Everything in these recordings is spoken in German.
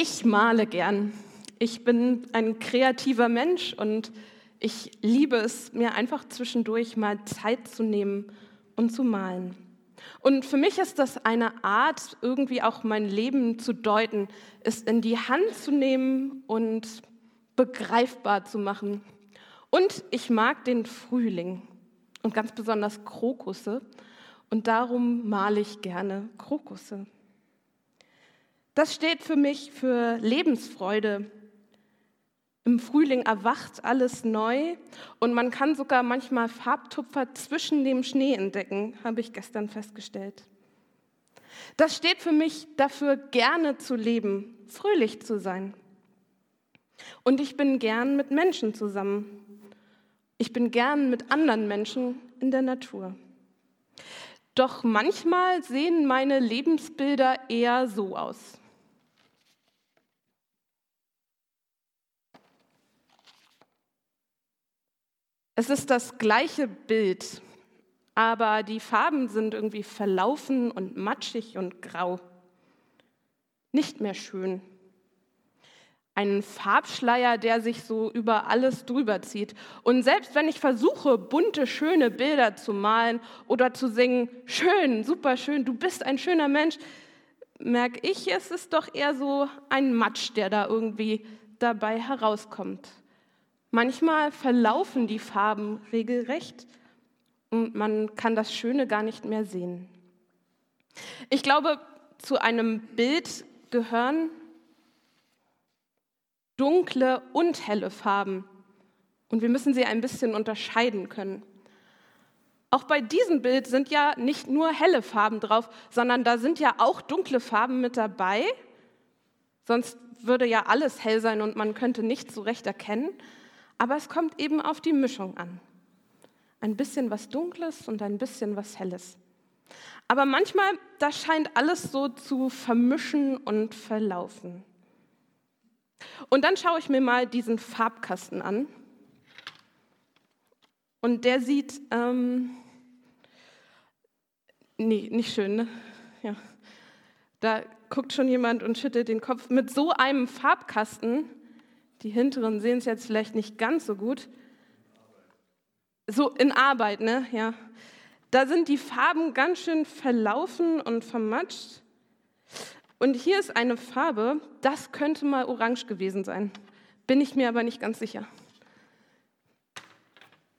Ich male gern. Ich bin ein kreativer Mensch und ich liebe es, mir einfach zwischendurch mal Zeit zu nehmen und zu malen. Und für mich ist das eine Art, irgendwie auch mein Leben zu deuten, es in die Hand zu nehmen und begreifbar zu machen. Und ich mag den Frühling und ganz besonders Krokusse. Und darum male ich gerne Krokusse. Das steht für mich für Lebensfreude. Im Frühling erwacht alles neu und man kann sogar manchmal Farbtupfer zwischen dem Schnee entdecken, habe ich gestern festgestellt. Das steht für mich dafür, gerne zu leben, fröhlich zu sein. Und ich bin gern mit Menschen zusammen. Ich bin gern mit anderen Menschen in der Natur. Doch manchmal sehen meine Lebensbilder eher so aus. Es ist das gleiche Bild, aber die Farben sind irgendwie verlaufen und matschig und grau. Nicht mehr schön einen Farbschleier, der sich so über alles drüber zieht. Und selbst wenn ich versuche, bunte, schöne Bilder zu malen oder zu singen, schön, super schön, du bist ein schöner Mensch, merke ich, es ist doch eher so ein Matsch, der da irgendwie dabei herauskommt. Manchmal verlaufen die Farben regelrecht und man kann das Schöne gar nicht mehr sehen. Ich glaube, zu einem Bild gehören dunkle und helle Farben. Und wir müssen sie ein bisschen unterscheiden können. Auch bei diesem Bild sind ja nicht nur helle Farben drauf, sondern da sind ja auch dunkle Farben mit dabei. Sonst würde ja alles hell sein und man könnte nichts so recht erkennen. Aber es kommt eben auf die Mischung an. Ein bisschen was Dunkles und ein bisschen was Helles. Aber manchmal, da scheint alles so zu vermischen und verlaufen. Und dann schaue ich mir mal diesen Farbkasten an. Und der sieht, ähm, nee, nicht schön, ne? Ja. Da guckt schon jemand und schüttelt den Kopf. Mit so einem Farbkasten, die hinteren sehen es jetzt vielleicht nicht ganz so gut, so in Arbeit, ne? Ja. Da sind die Farben ganz schön verlaufen und vermatscht. Und hier ist eine Farbe, das könnte mal orange gewesen sein. Bin ich mir aber nicht ganz sicher.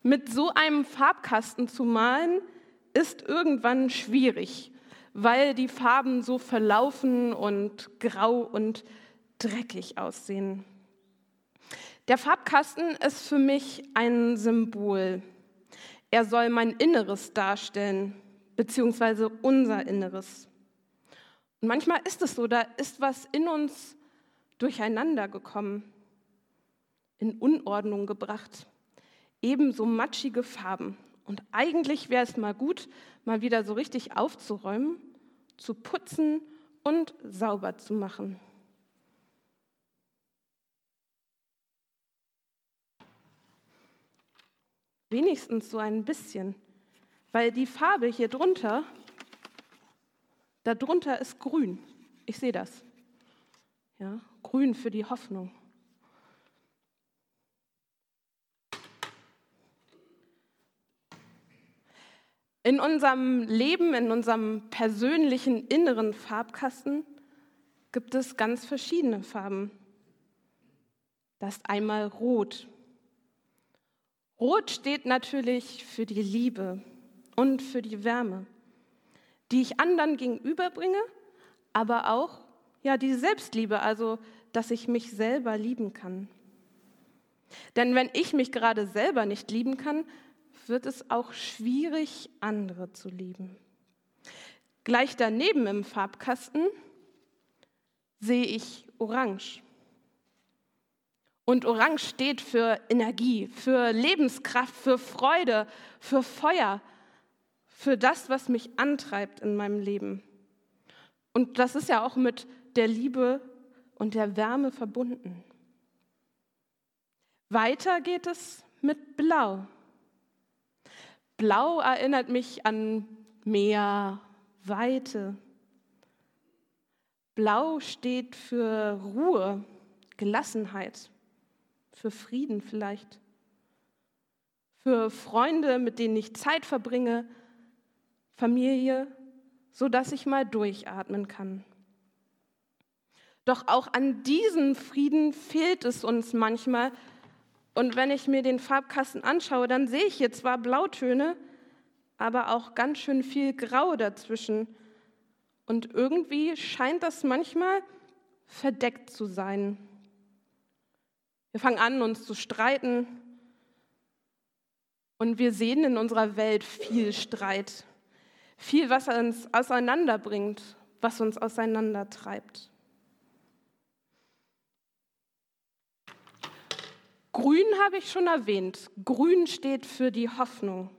Mit so einem Farbkasten zu malen, ist irgendwann schwierig, weil die Farben so verlaufen und grau und dreckig aussehen. Der Farbkasten ist für mich ein Symbol. Er soll mein Inneres darstellen, beziehungsweise unser Inneres. Und manchmal ist es so, da ist was in uns durcheinander gekommen, in Unordnung gebracht, ebenso matschige Farben. Und eigentlich wäre es mal gut, mal wieder so richtig aufzuräumen, zu putzen und sauber zu machen. Wenigstens so ein bisschen, weil die Farbe hier drunter Darunter ist grün. Ich sehe das. Ja, grün für die Hoffnung. In unserem Leben, in unserem persönlichen inneren Farbkasten gibt es ganz verschiedene Farben. Das ist einmal Rot. Rot steht natürlich für die Liebe und für die Wärme die ich anderen gegenüberbringe, aber auch ja die Selbstliebe, also dass ich mich selber lieben kann. Denn wenn ich mich gerade selber nicht lieben kann, wird es auch schwierig, andere zu lieben. Gleich daneben im Farbkasten sehe ich Orange. Und Orange steht für Energie, für Lebenskraft, für Freude, für Feuer, für das, was mich antreibt in meinem Leben. Und das ist ja auch mit der Liebe und der Wärme verbunden. Weiter geht es mit Blau. Blau erinnert mich an Meer, Weite. Blau steht für Ruhe, Gelassenheit, für Frieden vielleicht, für Freunde, mit denen ich Zeit verbringe, Familie, so dass ich mal durchatmen kann. Doch auch an diesem Frieden fehlt es uns manchmal. Und wenn ich mir den Farbkasten anschaue, dann sehe ich hier zwar Blautöne, aber auch ganz schön viel Grau dazwischen. Und irgendwie scheint das manchmal verdeckt zu sein. Wir fangen an, uns zu streiten. Und wir sehen in unserer Welt viel Streit. Viel, was uns auseinanderbringt, was uns auseinandertreibt. Grün habe ich schon erwähnt. Grün steht für die Hoffnung.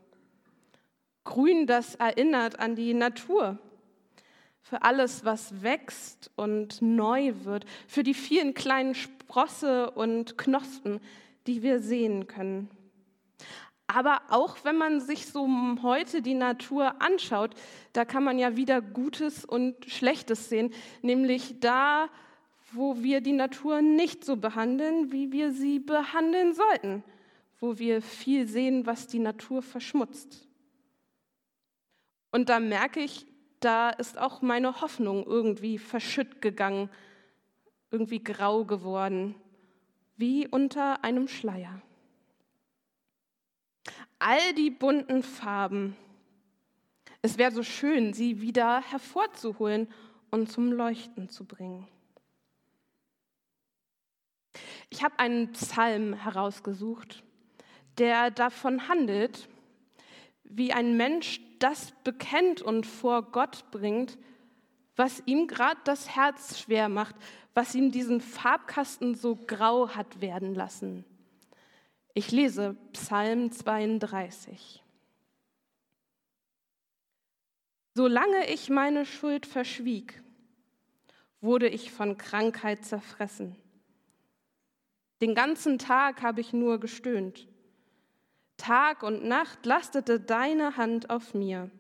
Grün, das erinnert an die Natur, für alles, was wächst und neu wird, für die vielen kleinen Sprosse und Knospen, die wir sehen können. Aber auch wenn man sich so heute die Natur anschaut, da kann man ja wieder Gutes und Schlechtes sehen, nämlich da, wo wir die Natur nicht so behandeln, wie wir sie behandeln sollten, wo wir viel sehen, was die Natur verschmutzt. Und da merke ich, da ist auch meine Hoffnung irgendwie verschütt gegangen, irgendwie grau geworden, wie unter einem Schleier. All die bunten Farben, es wäre so schön, sie wieder hervorzuholen und zum Leuchten zu bringen. Ich habe einen Psalm herausgesucht, der davon handelt, wie ein Mensch das bekennt und vor Gott bringt, was ihm gerade das Herz schwer macht, was ihm diesen Farbkasten so grau hat werden lassen. Ich lese Psalm 32. Solange ich meine Schuld verschwieg, wurde ich von Krankheit zerfressen. Den ganzen Tag habe ich nur gestöhnt. Tag und Nacht lastete deine Hand auf mir.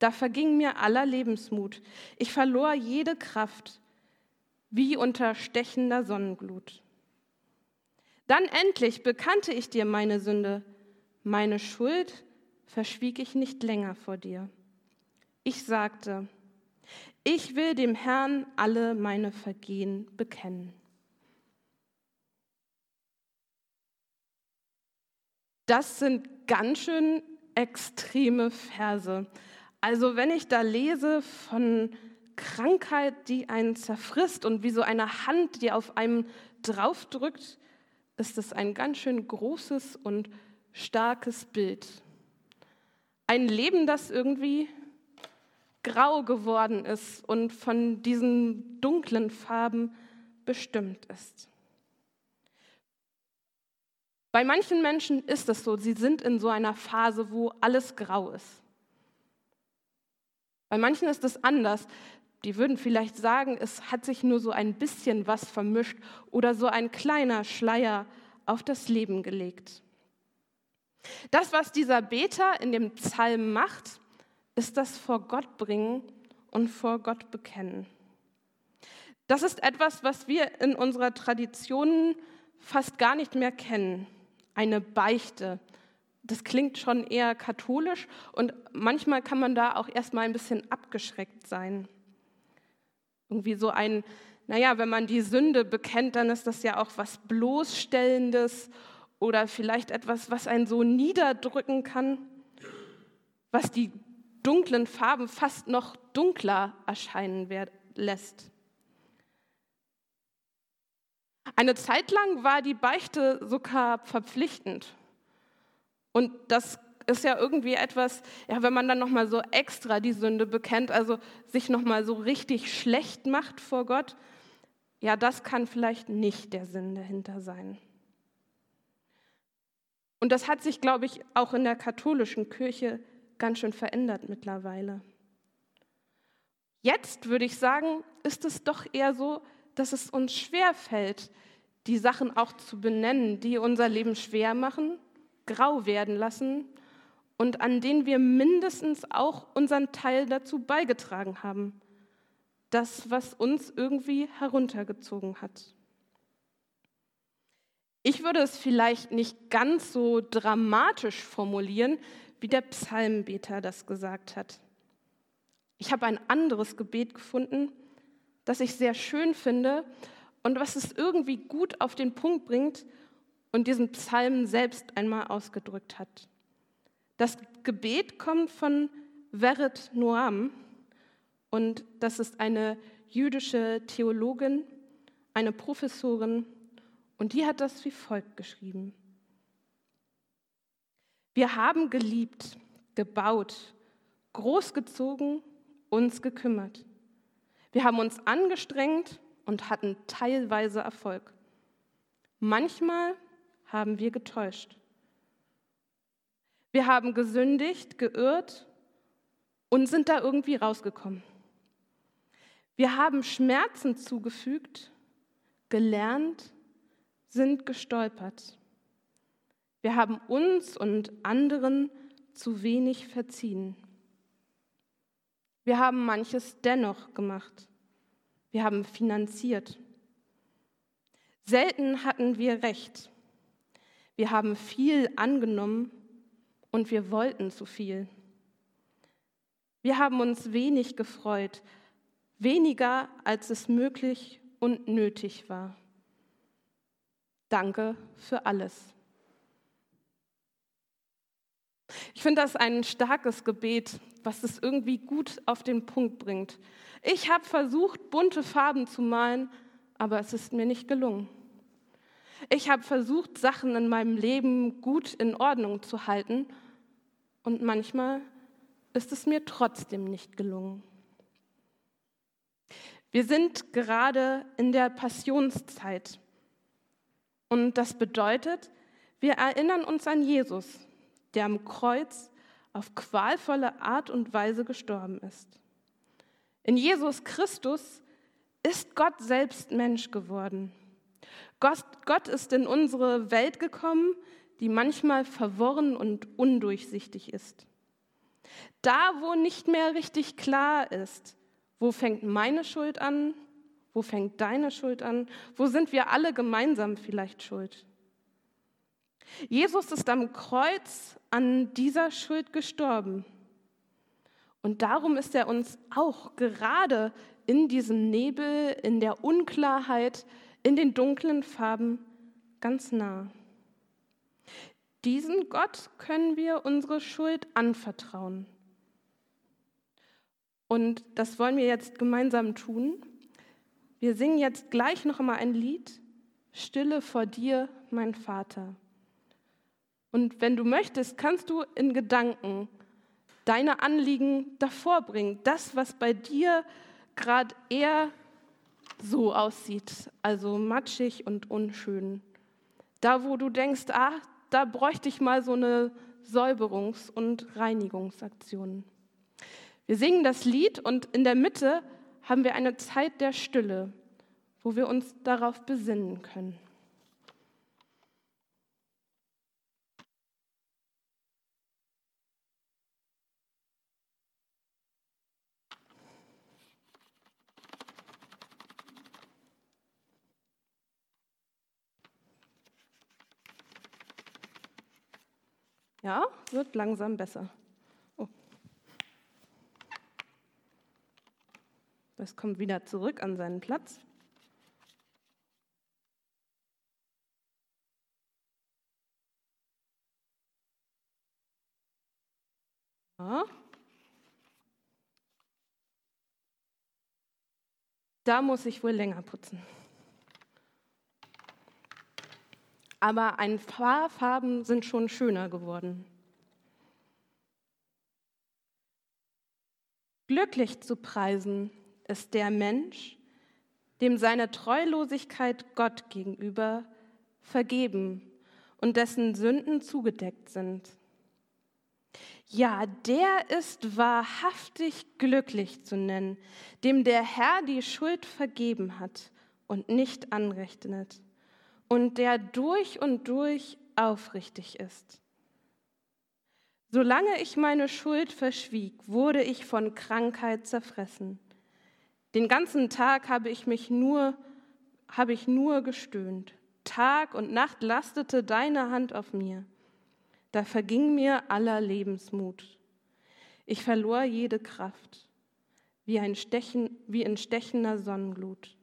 Da verging mir aller Lebensmut. Ich verlor jede Kraft, wie unter stechender Sonnenglut. Dann endlich bekannte ich dir meine Sünde. Meine Schuld verschwieg ich nicht länger vor dir. Ich sagte, ich will dem Herrn alle meine Vergehen bekennen. Das sind ganz schön extreme Verse. Also wenn ich da lese von Krankheit, die einen zerfrisst und wie so eine Hand, die auf einem draufdrückt, ist das ein ganz schön großes und starkes Bild. Ein Leben, das irgendwie grau geworden ist und von diesen dunklen Farben bestimmt ist. Bei manchen Menschen ist es so, sie sind in so einer Phase, wo alles grau ist. Bei manchen ist es anders. Die würden vielleicht sagen, es hat sich nur so ein bisschen was vermischt oder so ein kleiner Schleier auf das Leben gelegt. Das, was dieser Beter in dem Psalm macht, ist das vor Gott bringen und vor Gott bekennen. Das ist etwas, was wir in unserer Tradition fast gar nicht mehr kennen eine Beichte. Das klingt schon eher katholisch und manchmal kann man da auch erstmal ein bisschen abgeschreckt sein. Irgendwie so ein, naja, wenn man die Sünde bekennt, dann ist das ja auch was Bloßstellendes oder vielleicht etwas, was einen so niederdrücken kann, was die dunklen Farben fast noch dunkler erscheinen lässt. Eine Zeit lang war die Beichte sogar verpflichtend. Und das ist ja irgendwie etwas, ja, wenn man dann nochmal so extra die Sünde bekennt, also sich nochmal so richtig schlecht macht vor Gott, ja, das kann vielleicht nicht der Sinn dahinter sein. Und das hat sich, glaube ich, auch in der katholischen Kirche ganz schön verändert mittlerweile. Jetzt würde ich sagen, ist es doch eher so, dass es uns schwer fällt, die Sachen auch zu benennen, die unser Leben schwer machen, grau werden lassen und an denen wir mindestens auch unseren Teil dazu beigetragen haben. das, was uns irgendwie heruntergezogen hat. Ich würde es vielleicht nicht ganz so dramatisch formulieren, wie der Psalmbeter das gesagt hat. Ich habe ein anderes Gebet gefunden, das ich sehr schön finde und was es irgendwie gut auf den Punkt bringt und diesen Psalm selbst einmal ausgedrückt hat. Das Gebet kommt von Verit Noam und das ist eine jüdische Theologin, eine Professorin und die hat das wie folgt geschrieben. Wir haben geliebt, gebaut, großgezogen, uns gekümmert. Wir haben uns angestrengt und hatten teilweise Erfolg. Manchmal haben wir getäuscht. Wir haben gesündigt, geirrt und sind da irgendwie rausgekommen. Wir haben Schmerzen zugefügt, gelernt, sind gestolpert. Wir haben uns und anderen zu wenig verziehen. Wir haben manches dennoch gemacht. Wir haben finanziert. Selten hatten wir recht. Wir haben viel angenommen und wir wollten zu viel. Wir haben uns wenig gefreut, weniger als es möglich und nötig war. Danke für alles. Ich finde das ein starkes Gebet, was es irgendwie gut auf den Punkt bringt. Ich habe versucht, bunte Farben zu malen, aber es ist mir nicht gelungen. Ich habe versucht, Sachen in meinem Leben gut in Ordnung zu halten und manchmal ist es mir trotzdem nicht gelungen. Wir sind gerade in der Passionszeit und das bedeutet, wir erinnern uns an Jesus, der am Kreuz auf qualvolle Art und Weise gestorben ist. In Jesus Christus ist Gott selbst Mensch geworden. Gott, Gott ist in unsere Welt gekommen, die manchmal verworren und undurchsichtig ist. Da, wo nicht mehr richtig klar ist, wo fängt meine Schuld an, wo fängt deine Schuld an, wo sind wir alle gemeinsam vielleicht schuld. Jesus ist am Kreuz an dieser Schuld gestorben. Und darum ist er uns auch gerade in diesem Nebel, in der Unklarheit, in den dunklen Farben ganz nah. Diesen Gott können wir unsere Schuld anvertrauen. Und das wollen wir jetzt gemeinsam tun. Wir singen jetzt gleich noch einmal ein Lied, Stille vor dir, mein Vater. Und wenn du möchtest, kannst du in Gedanken deine Anliegen davor bringen. Das, was bei dir gerade eher so aussieht, also matschig und unschön. Da, wo du denkst, ah, da bräuchte ich mal so eine Säuberungs- und Reinigungsaktion. Wir singen das Lied und in der Mitte haben wir eine Zeit der Stille, wo wir uns darauf besinnen können. Ja, wird langsam besser. Oh. Das kommt wieder zurück an seinen Platz. Ja. Da muss ich wohl länger putzen. Aber ein paar Farben sind schon schöner geworden. Glücklich zu preisen ist der Mensch, dem seine Treulosigkeit Gott gegenüber vergeben und dessen Sünden zugedeckt sind. Ja, der ist wahrhaftig glücklich zu nennen, dem der Herr die Schuld vergeben hat und nicht anrechnet und der durch und durch aufrichtig ist. Solange ich meine Schuld verschwieg, wurde ich von Krankheit zerfressen. Den ganzen Tag habe ich mich nur, habe ich nur gestöhnt. Tag und Nacht lastete deine Hand auf mir. Da verging mir aller Lebensmut. Ich verlor jede Kraft, wie, ein Stechen, wie in stechender Sonnenglut.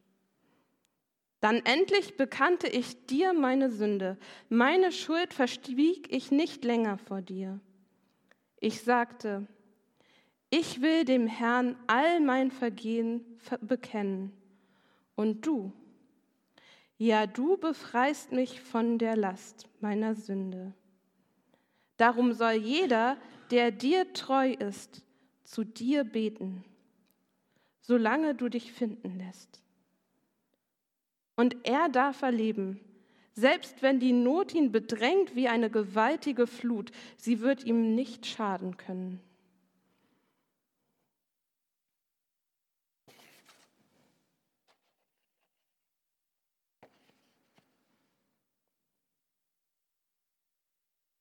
Dann endlich bekannte ich dir meine Sünde. Meine Schuld verstieg ich nicht länger vor dir. Ich sagte, ich will dem Herrn all mein Vergehen bekennen. Und du, ja, du befreist mich von der Last meiner Sünde. Darum soll jeder, der dir treu ist, zu dir beten, solange du dich finden lässt. Und er darf erleben, selbst wenn die Not ihn bedrängt wie eine gewaltige Flut, sie wird ihm nicht schaden können.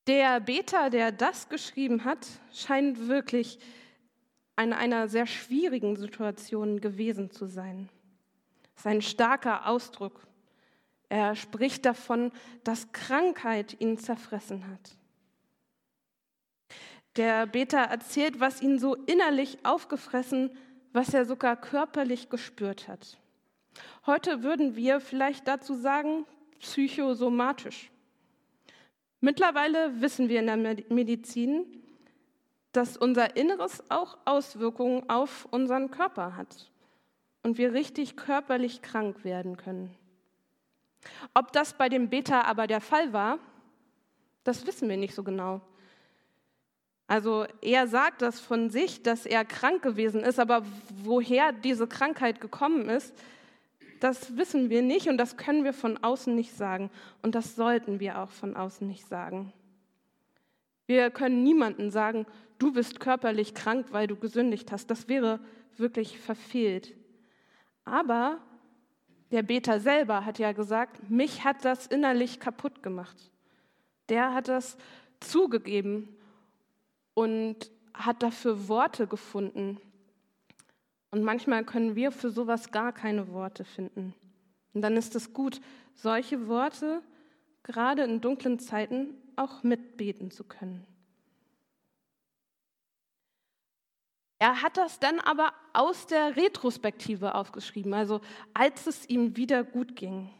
Der Beter, der das geschrieben hat, scheint wirklich in einer sehr schwierigen Situation gewesen zu sein. Das ist ein starker Ausdruck. Er spricht davon, dass Krankheit ihn zerfressen hat. Der Beter erzählt, was ihn so innerlich aufgefressen, was er sogar körperlich gespürt hat. Heute würden wir vielleicht dazu sagen, psychosomatisch. Mittlerweile wissen wir in der Medizin, dass unser Inneres auch Auswirkungen auf unseren Körper hat und wir richtig körperlich krank werden können. Ob das bei dem Beta aber der Fall war, das wissen wir nicht so genau. Also er sagt das von sich, dass er krank gewesen ist, aber woher diese Krankheit gekommen ist, das wissen wir nicht und das können wir von außen nicht sagen. Und das sollten wir auch von außen nicht sagen. Wir können niemandem sagen, du bist körperlich krank, weil du gesündigt hast. Das wäre wirklich verfehlt. Aber der Beter selber hat ja gesagt, mich hat das innerlich kaputt gemacht. Der hat das zugegeben und hat dafür Worte gefunden. Und manchmal können wir für sowas gar keine Worte finden. Und dann ist es gut, solche Worte gerade in dunklen Zeiten auch mitbeten zu können. Er hat das dann aber aus der Retrospektive aufgeschrieben, also als es ihm wieder gut ging.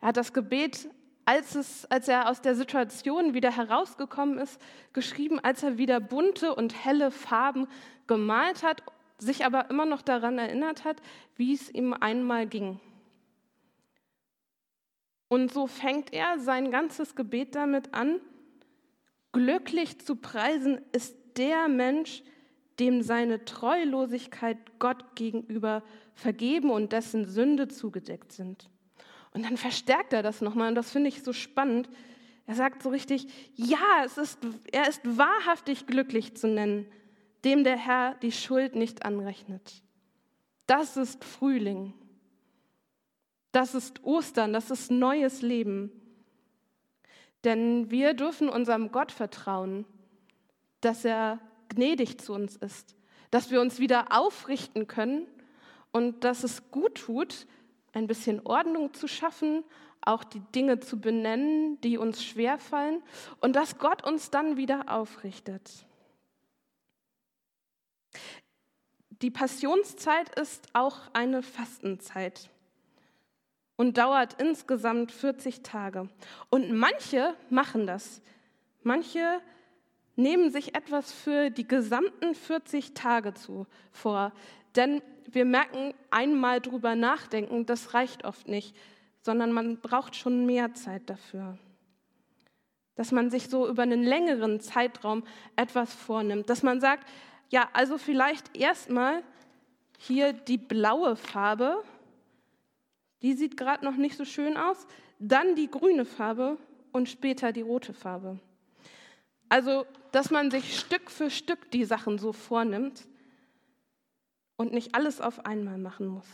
Er hat das Gebet, als, es, als er aus der Situation wieder herausgekommen ist, geschrieben, als er wieder bunte und helle Farben gemalt hat sich aber immer noch daran erinnert hat, wie es ihm einmal ging. Und so fängt er sein ganzes Gebet damit an, glücklich zu preisen ist der Mensch, dem seine Treulosigkeit Gott gegenüber vergeben und dessen Sünde zugedeckt sind. Und dann verstärkt er das nochmal und das finde ich so spannend. Er sagt so richtig, ja, es ist, er ist wahrhaftig glücklich zu nennen, dem der Herr die Schuld nicht anrechnet. Das ist Frühling. Das ist Ostern, das ist neues Leben. Denn wir dürfen unserem Gott vertrauen, dass er gnädig zu uns ist, dass wir uns wieder aufrichten können und dass es gut tut, ein bisschen Ordnung zu schaffen, auch die Dinge zu benennen, die uns schwerfallen und dass Gott uns dann wieder aufrichtet. Die Passionszeit ist auch eine Fastenzeit und dauert insgesamt 40 Tage. Und manche machen das. Manche nehmen sich etwas für die gesamten 40 Tage zu, vor. Denn wir merken, einmal drüber nachdenken, das reicht oft nicht, sondern man braucht schon mehr Zeit dafür. Dass man sich so über einen längeren Zeitraum etwas vornimmt, dass man sagt, ja, also vielleicht erstmal hier die blaue Farbe, die sieht gerade noch nicht so schön aus, dann die grüne Farbe und später die rote Farbe. Also, dass man sich Stück für Stück die Sachen so vornimmt und nicht alles auf einmal machen muss.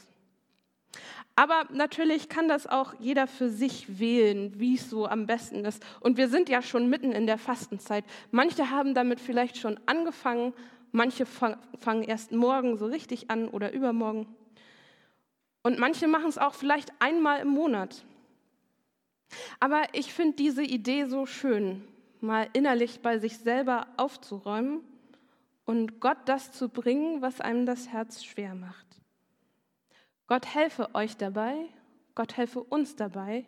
Aber natürlich kann das auch jeder für sich wählen, wie es so am besten ist. Und wir sind ja schon mitten in der Fastenzeit. Manche haben damit vielleicht schon angefangen Manche fangen erst morgen so richtig an oder übermorgen. Und manche machen es auch vielleicht einmal im Monat. Aber ich finde diese Idee so schön, mal innerlich bei sich selber aufzuräumen und Gott das zu bringen, was einem das Herz schwer macht. Gott helfe euch dabei, Gott helfe uns dabei,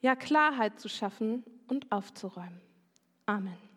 ja Klarheit zu schaffen und aufzuräumen. Amen.